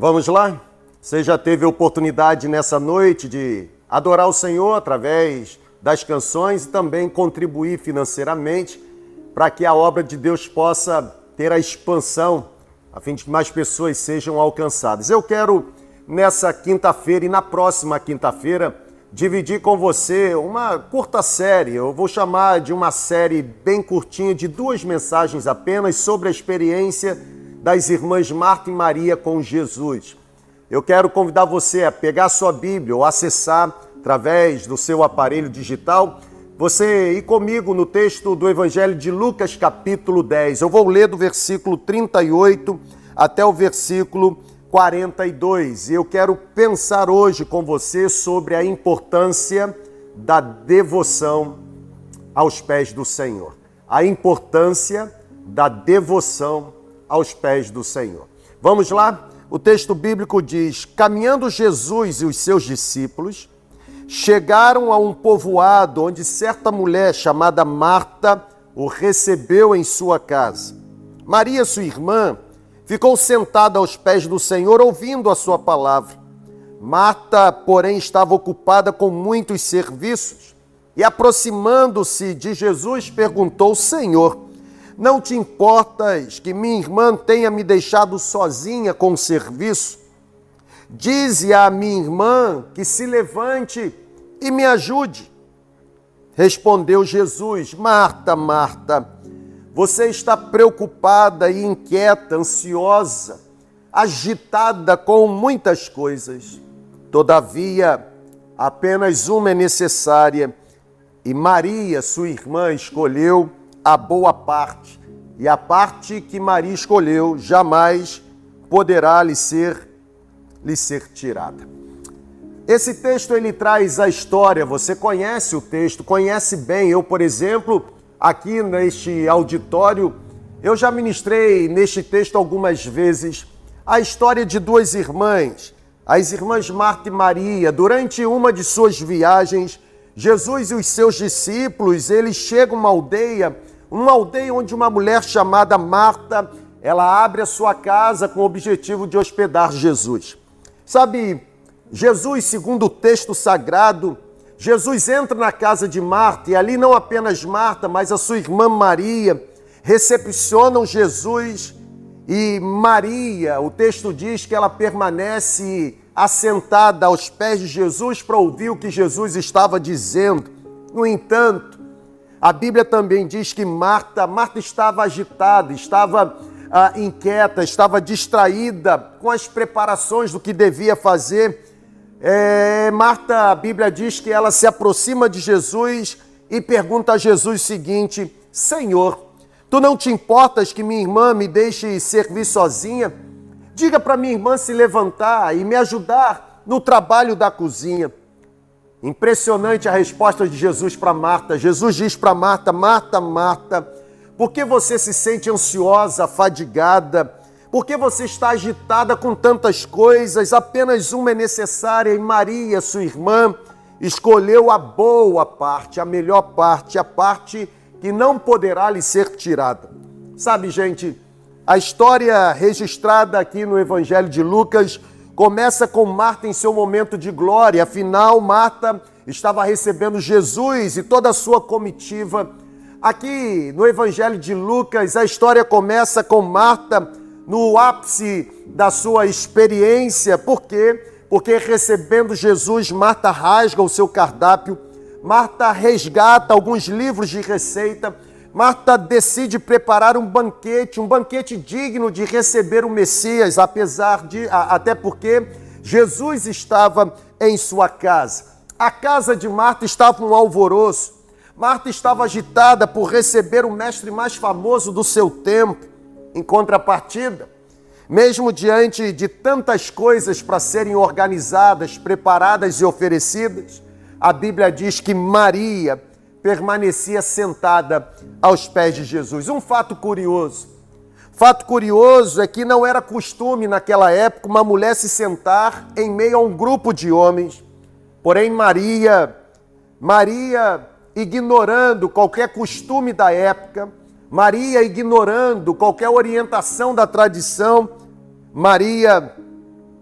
Vamos lá? Você já teve oportunidade nessa noite de adorar o Senhor através das canções e também contribuir financeiramente para que a obra de Deus possa ter a expansão, a fim de que mais pessoas sejam alcançadas. Eu quero, nessa quinta-feira e na próxima quinta-feira, dividir com você uma curta série. Eu vou chamar de uma série bem curtinha, de duas mensagens apenas, sobre a experiência das irmãs Marta e Maria com Jesus. Eu quero convidar você a pegar sua Bíblia ou acessar através do seu aparelho digital, você ir comigo no texto do Evangelho de Lucas, capítulo 10. Eu vou ler do versículo 38 até o versículo 42. E eu quero pensar hoje com você sobre a importância da devoção aos pés do Senhor. A importância da devoção aos pés do Senhor. Vamos lá? O texto bíblico diz: Caminhando Jesus e os seus discípulos chegaram a um povoado onde certa mulher chamada Marta o recebeu em sua casa. Maria, sua irmã, ficou sentada aos pés do Senhor ouvindo a sua palavra. Marta, porém, estava ocupada com muitos serviços e, aproximando-se de Jesus, perguntou: Senhor, não te importas que minha irmã tenha me deixado sozinha com o serviço? Dize à minha irmã que se levante e me ajude. Respondeu Jesus: Marta, Marta, você está preocupada e inquieta, ansiosa, agitada com muitas coisas. Todavia, apenas uma é necessária, e Maria, sua irmã, escolheu a boa parte, e a parte que Maria escolheu jamais poderá lhe ser, lhe ser tirada. Esse texto ele traz a história, você conhece o texto, conhece bem. Eu, por exemplo, aqui neste auditório, eu já ministrei neste texto algumas vezes a história de duas irmãs, as irmãs Marta e Maria. Durante uma de suas viagens, Jesus e os seus discípulos, eles chegam a uma aldeia uma aldeia onde uma mulher chamada Marta, ela abre a sua casa com o objetivo de hospedar Jesus. Sabe, Jesus, segundo o texto sagrado, Jesus entra na casa de Marta e ali não apenas Marta, mas a sua irmã Maria recepcionam Jesus e Maria, o texto diz que ela permanece assentada aos pés de Jesus para ouvir o que Jesus estava dizendo. No entanto, a Bíblia também diz que Marta, Marta estava agitada, estava ah, inquieta, estava distraída com as preparações do que devia fazer. É, Marta, a Bíblia diz que ela se aproxima de Jesus e pergunta a Jesus o seguinte: Senhor, tu não te importas que minha irmã me deixe servir sozinha? Diga para minha irmã se levantar e me ajudar no trabalho da cozinha. Impressionante a resposta de Jesus para Marta. Jesus diz para Marta: Marta, Marta, por que você se sente ansiosa, fadigada? Por que você está agitada com tantas coisas? Apenas uma é necessária e Maria, sua irmã, escolheu a boa parte, a melhor parte, a parte que não poderá lhe ser tirada. Sabe, gente, a história registrada aqui no Evangelho de Lucas Começa com Marta em seu momento de glória, afinal, Marta estava recebendo Jesus e toda a sua comitiva. Aqui no Evangelho de Lucas, a história começa com Marta no ápice da sua experiência. Por quê? Porque recebendo Jesus, Marta rasga o seu cardápio, Marta resgata alguns livros de receita Marta decide preparar um banquete, um banquete digno de receber o Messias, apesar de até porque Jesus estava em sua casa. A casa de Marta estava um alvoroço. Marta estava agitada por receber o mestre mais famoso do seu tempo. Em contrapartida, mesmo diante de tantas coisas para serem organizadas, preparadas e oferecidas, a Bíblia diz que Maria permanecia sentada aos pés de Jesus. Um fato curioso. Fato curioso é que não era costume naquela época uma mulher se sentar em meio a um grupo de homens. Porém, Maria, Maria, ignorando qualquer costume da época, Maria ignorando qualquer orientação da tradição, Maria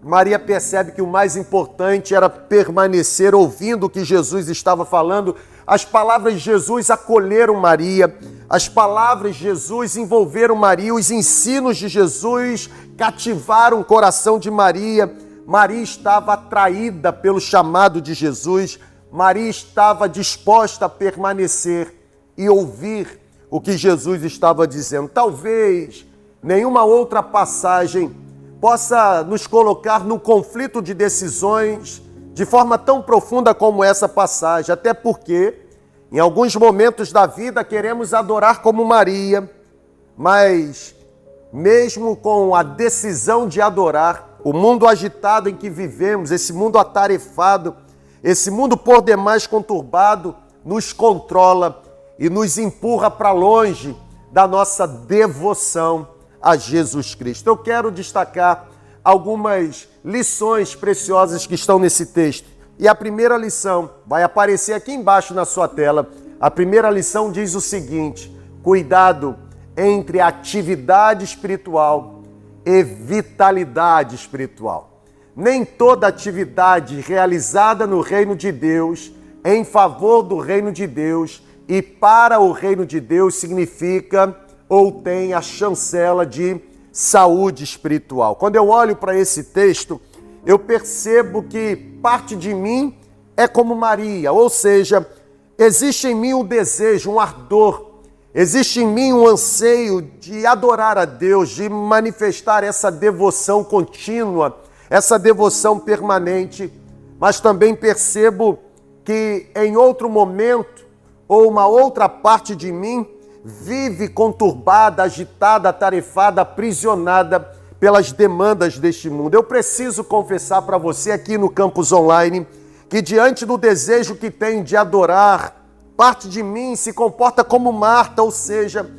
Maria percebe que o mais importante era permanecer ouvindo o que Jesus estava falando. As palavras de Jesus acolheram Maria, as palavras de Jesus envolveram Maria, os ensinos de Jesus cativaram o coração de Maria. Maria estava atraída pelo chamado de Jesus, Maria estava disposta a permanecer e ouvir o que Jesus estava dizendo. Talvez nenhuma outra passagem possa nos colocar no conflito de decisões de forma tão profunda como essa passagem, até porque em alguns momentos da vida queremos adorar como Maria, mas mesmo com a decisão de adorar, o mundo agitado em que vivemos, esse mundo atarefado, esse mundo por demais conturbado, nos controla e nos empurra para longe da nossa devoção a Jesus Cristo. Eu quero destacar algumas lições preciosas que estão nesse texto. E a primeira lição vai aparecer aqui embaixo na sua tela. A primeira lição diz o seguinte: cuidado entre atividade espiritual e vitalidade espiritual. Nem toda atividade realizada no reino de Deus, em favor do reino de Deus e para o reino de Deus significa ou tem a chancela de saúde espiritual. Quando eu olho para esse texto, eu percebo que parte de mim é como Maria, ou seja, existe em mim um desejo, um ardor, existe em mim um anseio de adorar a Deus, de manifestar essa devoção contínua, essa devoção permanente, mas também percebo que em outro momento ou uma outra parte de mim vive conturbada, agitada, atarefada, aprisionada pelas demandas deste mundo. Eu preciso confessar para você aqui no campus online que, diante do desejo que tem de adorar, parte de mim se comporta como Marta, ou seja,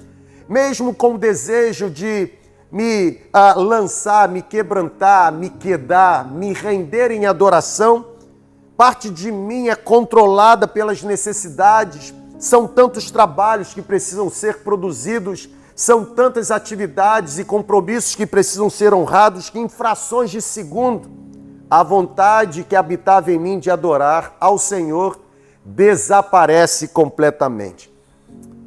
mesmo com o desejo de me uh, lançar, me quebrantar, me quedar, me render em adoração, parte de mim é controlada pelas necessidades, são tantos trabalhos que precisam ser produzidos, são tantas atividades e compromissos que precisam ser honrados que em frações de segundo a vontade que habitava em mim de adorar ao Senhor desaparece completamente.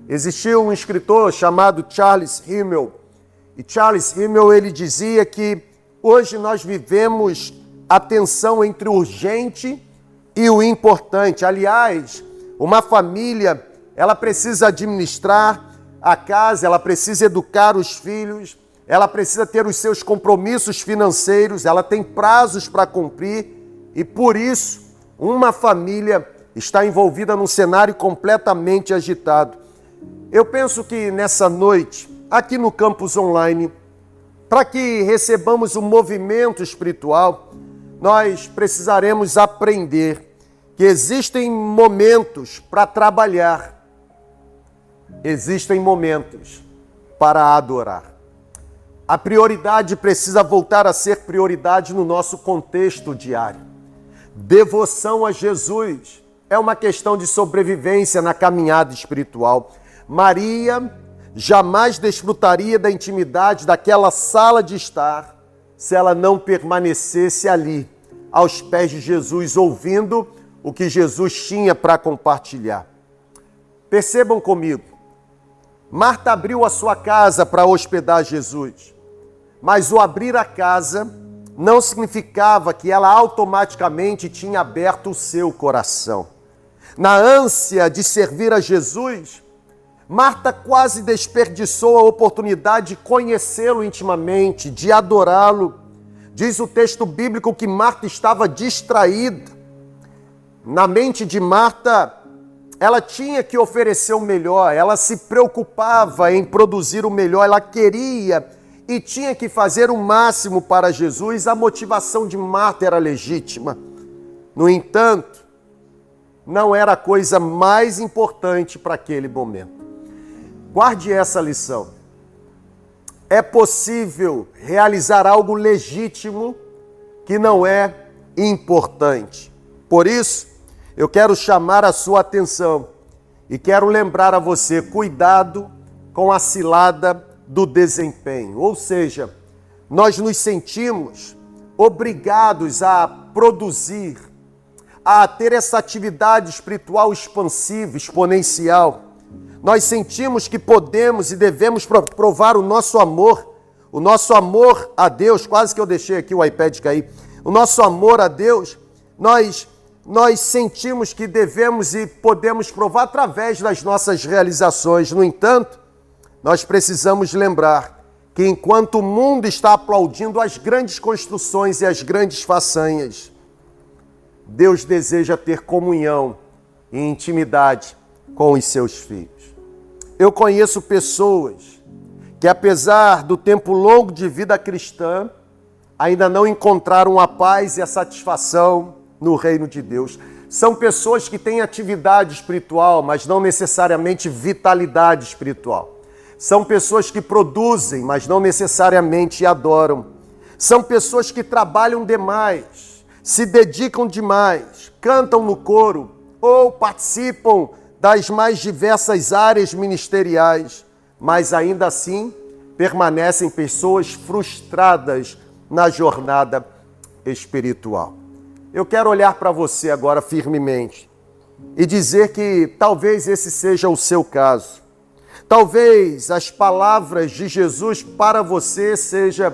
Existiu um escritor chamado Charles Himmel, e Charles Himmel ele dizia que hoje nós vivemos a tensão entre o urgente e o importante. Aliás, uma família, ela precisa administrar a casa, ela precisa educar os filhos, ela precisa ter os seus compromissos financeiros, ela tem prazos para cumprir e por isso uma família está envolvida num cenário completamente agitado. Eu penso que nessa noite, aqui no campus online, para que recebamos um movimento espiritual, nós precisaremos aprender que existem momentos para trabalhar, existem momentos para adorar. A prioridade precisa voltar a ser prioridade no nosso contexto diário. Devoção a Jesus é uma questão de sobrevivência na caminhada espiritual. Maria jamais desfrutaria da intimidade daquela sala de estar se ela não permanecesse ali, aos pés de Jesus, ouvindo o que Jesus tinha para compartilhar. Percebam comigo, Marta abriu a sua casa para hospedar Jesus, mas o abrir a casa não significava que ela automaticamente tinha aberto o seu coração. Na ânsia de servir a Jesus, Marta quase desperdiçou a oportunidade de conhecê-lo intimamente, de adorá-lo. Diz o texto bíblico que Marta estava distraída na mente de Marta, ela tinha que oferecer o melhor, ela se preocupava em produzir o melhor, ela queria e tinha que fazer o máximo para Jesus. A motivação de Marta era legítima. No entanto, não era a coisa mais importante para aquele momento. Guarde essa lição. É possível realizar algo legítimo que não é importante. Por isso, eu quero chamar a sua atenção e quero lembrar a você: cuidado com a cilada do desempenho. Ou seja, nós nos sentimos obrigados a produzir, a ter essa atividade espiritual expansiva, exponencial. Nós sentimos que podemos e devemos provar o nosso amor, o nosso amor a Deus. Quase que eu deixei aqui o iPad cair. O nosso amor a Deus, nós nós sentimos que devemos e podemos provar através das nossas realizações. No entanto, nós precisamos lembrar que enquanto o mundo está aplaudindo as grandes construções e as grandes façanhas, Deus deseja ter comunhão e intimidade com os seus filhos. Eu conheço pessoas que, apesar do tempo longo de vida cristã, ainda não encontraram a paz e a satisfação no reino de Deus. São pessoas que têm atividade espiritual, mas não necessariamente vitalidade espiritual. São pessoas que produzem, mas não necessariamente adoram. São pessoas que trabalham demais, se dedicam demais, cantam no coro ou participam das mais diversas áreas ministeriais, mas ainda assim permanecem pessoas frustradas na jornada espiritual. Eu quero olhar para você agora firmemente e dizer que talvez esse seja o seu caso. Talvez as palavras de Jesus para você seja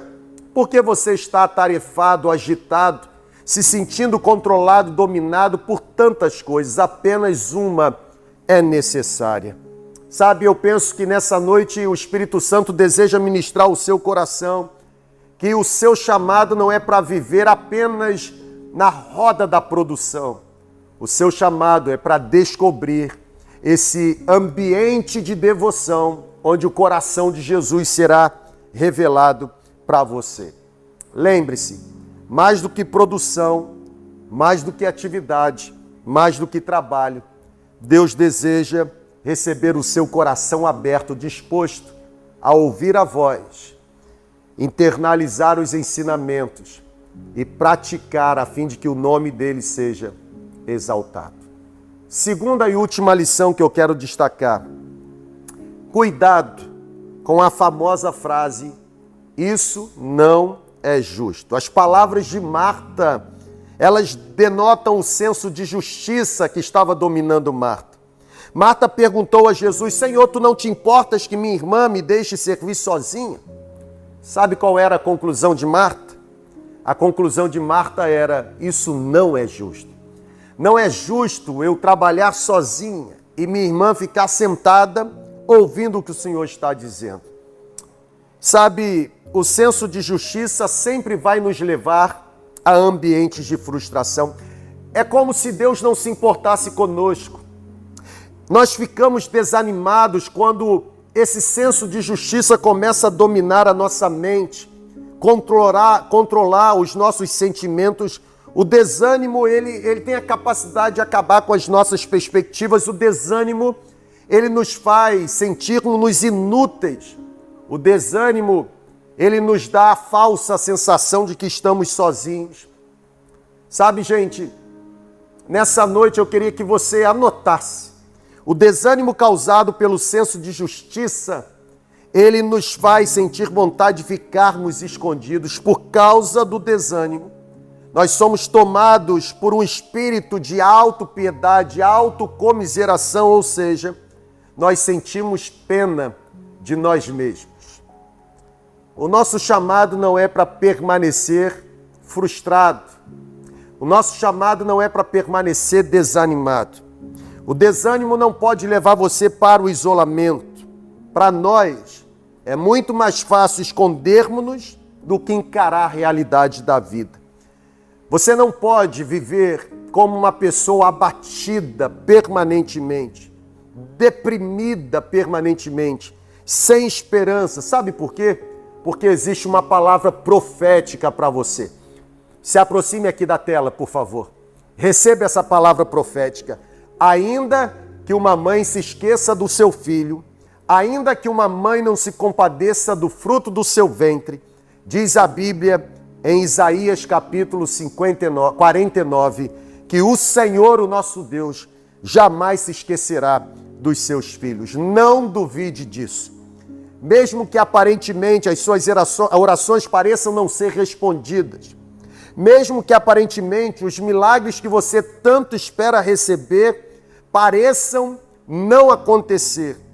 porque você está atarefado, agitado, se sentindo controlado, dominado por tantas coisas. Apenas uma é necessária. Sabe, eu penso que nessa noite o Espírito Santo deseja ministrar o seu coração, que o seu chamado não é para viver apenas na roda da produção. O seu chamado é para descobrir esse ambiente de devoção onde o coração de Jesus será revelado para você. Lembre-se, mais do que produção, mais do que atividade, mais do que trabalho, Deus deseja receber o seu coração aberto, disposto a ouvir a voz, internalizar os ensinamentos e praticar a fim de que o nome dele seja exaltado. Segunda e última lição que eu quero destacar: cuidado com a famosa frase, isso não é justo. As palavras de Marta, elas denotam o senso de justiça que estava dominando Marta. Marta perguntou a Jesus: Senhor, tu não te importas que minha irmã me deixe servir sozinha? Sabe qual era a conclusão de Marta? A conclusão de Marta era: Isso não é justo. Não é justo eu trabalhar sozinha e minha irmã ficar sentada ouvindo o que o Senhor está dizendo. Sabe, o senso de justiça sempre vai nos levar a ambientes de frustração. É como se Deus não se importasse conosco. Nós ficamos desanimados quando esse senso de justiça começa a dominar a nossa mente, controlar, controlar os nossos sentimentos o desânimo, ele, ele tem a capacidade de acabar com as nossas perspectivas. O desânimo, ele nos faz sentir-nos inúteis. O desânimo, ele nos dá a falsa sensação de que estamos sozinhos. Sabe, gente, nessa noite eu queria que você anotasse. O desânimo causado pelo senso de justiça, ele nos faz sentir vontade de ficarmos escondidos por causa do desânimo nós somos tomados por um espírito de autopiedade, autocomiseração, ou seja, nós sentimos pena de nós mesmos. O nosso chamado não é para permanecer frustrado. O nosso chamado não é para permanecer desanimado. O desânimo não pode levar você para o isolamento. Para nós, é muito mais fácil escondermos-nos do que encarar a realidade da vida. Você não pode viver como uma pessoa abatida permanentemente, deprimida permanentemente, sem esperança. Sabe por quê? Porque existe uma palavra profética para você. Se aproxime aqui da tela, por favor. Receba essa palavra profética. Ainda que uma mãe se esqueça do seu filho, ainda que uma mãe não se compadeça do fruto do seu ventre, diz a Bíblia em Isaías capítulo 59, 49, que o Senhor, o nosso Deus, jamais se esquecerá dos seus filhos. Não duvide disso. Mesmo que aparentemente as suas orações pareçam não ser respondidas, mesmo que aparentemente os milagres que você tanto espera receber pareçam não acontecer.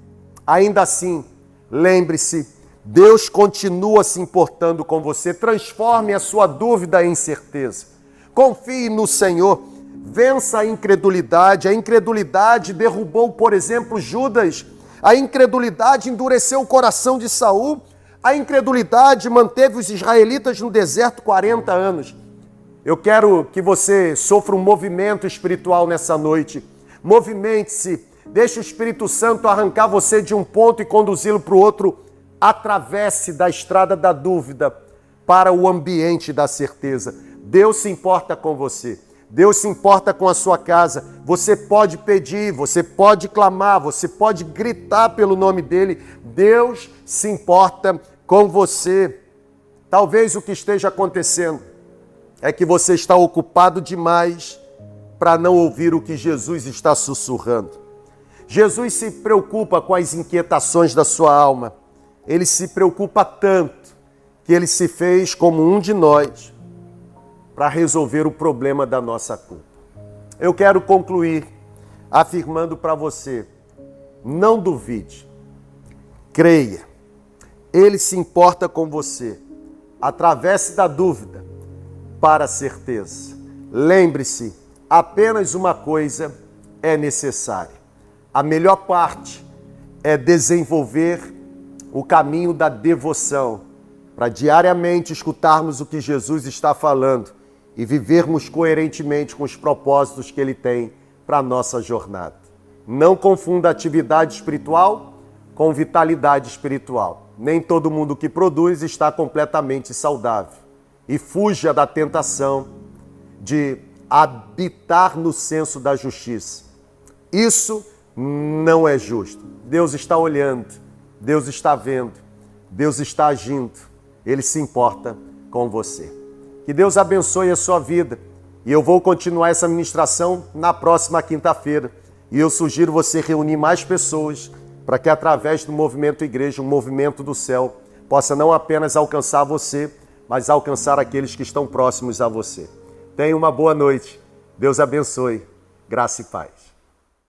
Ainda assim, lembre-se, Deus continua se importando com você. Transforme a sua dúvida em certeza. Confie no Senhor. Vença a incredulidade. A incredulidade derrubou, por exemplo, Judas. A incredulidade endureceu o coração de Saul. A incredulidade manteve os israelitas no deserto 40 anos. Eu quero que você sofra um movimento espiritual nessa noite. Movimente-se. Deixe o Espírito Santo arrancar você de um ponto e conduzi-lo para o outro atravesse da estrada da dúvida para o ambiente da certeza. Deus se importa com você. Deus se importa com a sua casa. Você pode pedir, você pode clamar, você pode gritar pelo nome dele. Deus se importa com você. Talvez o que esteja acontecendo é que você está ocupado demais para não ouvir o que Jesus está sussurrando. Jesus se preocupa com as inquietações da sua alma ele se preocupa tanto que ele se fez como um de nós para resolver o problema da nossa culpa. Eu quero concluir afirmando para você: não duvide, creia, ele se importa com você. Atravesse da dúvida para a certeza. Lembre-se, apenas uma coisa é necessária. A melhor parte é desenvolver o caminho da devoção, para diariamente escutarmos o que Jesus está falando e vivermos coerentemente com os propósitos que Ele tem para a nossa jornada. Não confunda atividade espiritual com vitalidade espiritual. Nem todo mundo que produz está completamente saudável. E fuja da tentação de habitar no senso da justiça. Isso não é justo. Deus está olhando Deus está vendo, Deus está agindo, Ele se importa com você. Que Deus abençoe a sua vida. E eu vou continuar essa ministração na próxima quinta-feira. E eu sugiro você reunir mais pessoas para que, através do movimento igreja, o movimento do céu, possa não apenas alcançar você, mas alcançar aqueles que estão próximos a você. Tenha uma boa noite. Deus abençoe. Graça e paz.